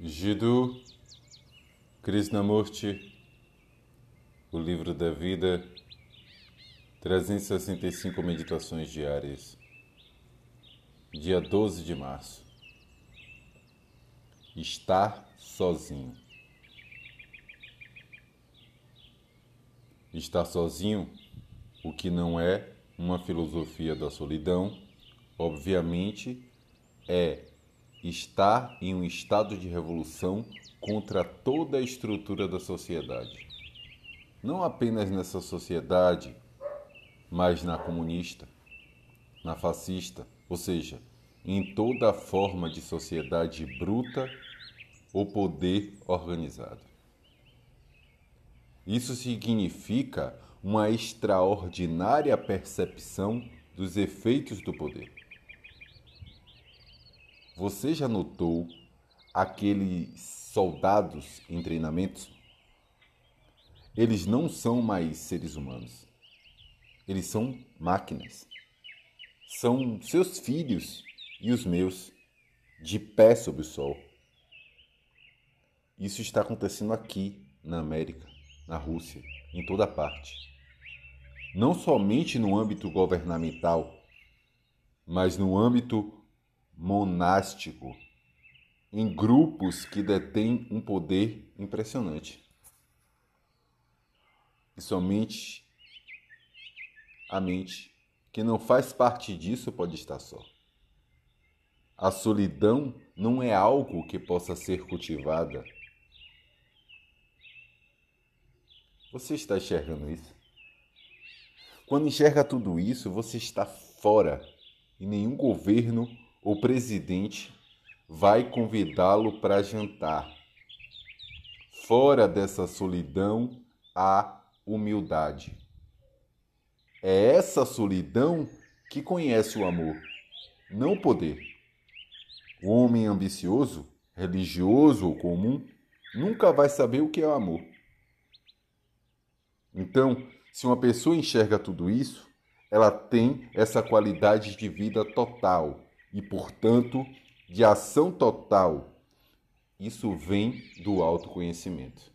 Jiddu Krishnamurti, O Livro da Vida, 365 Meditações Diárias, dia 12 de março. Estar sozinho. Estar sozinho, o que não é uma filosofia da solidão, obviamente é está em um estado de revolução contra toda a estrutura da sociedade. Não apenas nessa sociedade, mas na comunista, na fascista, ou seja, em toda forma de sociedade bruta ou poder organizado. Isso significa uma extraordinária percepção dos efeitos do poder. Você já notou aqueles soldados em treinamentos? Eles não são mais seres humanos. Eles são máquinas. São seus filhos e os meus, de pé sob o sol. Isso está acontecendo aqui, na América, na Rússia, em toda parte. Não somente no âmbito governamental, mas no âmbito monástico, em grupos que detêm um poder impressionante. E somente a mente que não faz parte disso pode estar só. A solidão não é algo que possa ser cultivada. Você está enxergando isso? Quando enxerga tudo isso, você está fora e nenhum governo o presidente vai convidá-lo para jantar. Fora dessa solidão há humildade. É essa solidão que conhece o amor, não o poder. O homem ambicioso, religioso ou comum nunca vai saber o que é o amor. Então, se uma pessoa enxerga tudo isso, ela tem essa qualidade de vida total e, portanto, de ação total. Isso vem do autoconhecimento.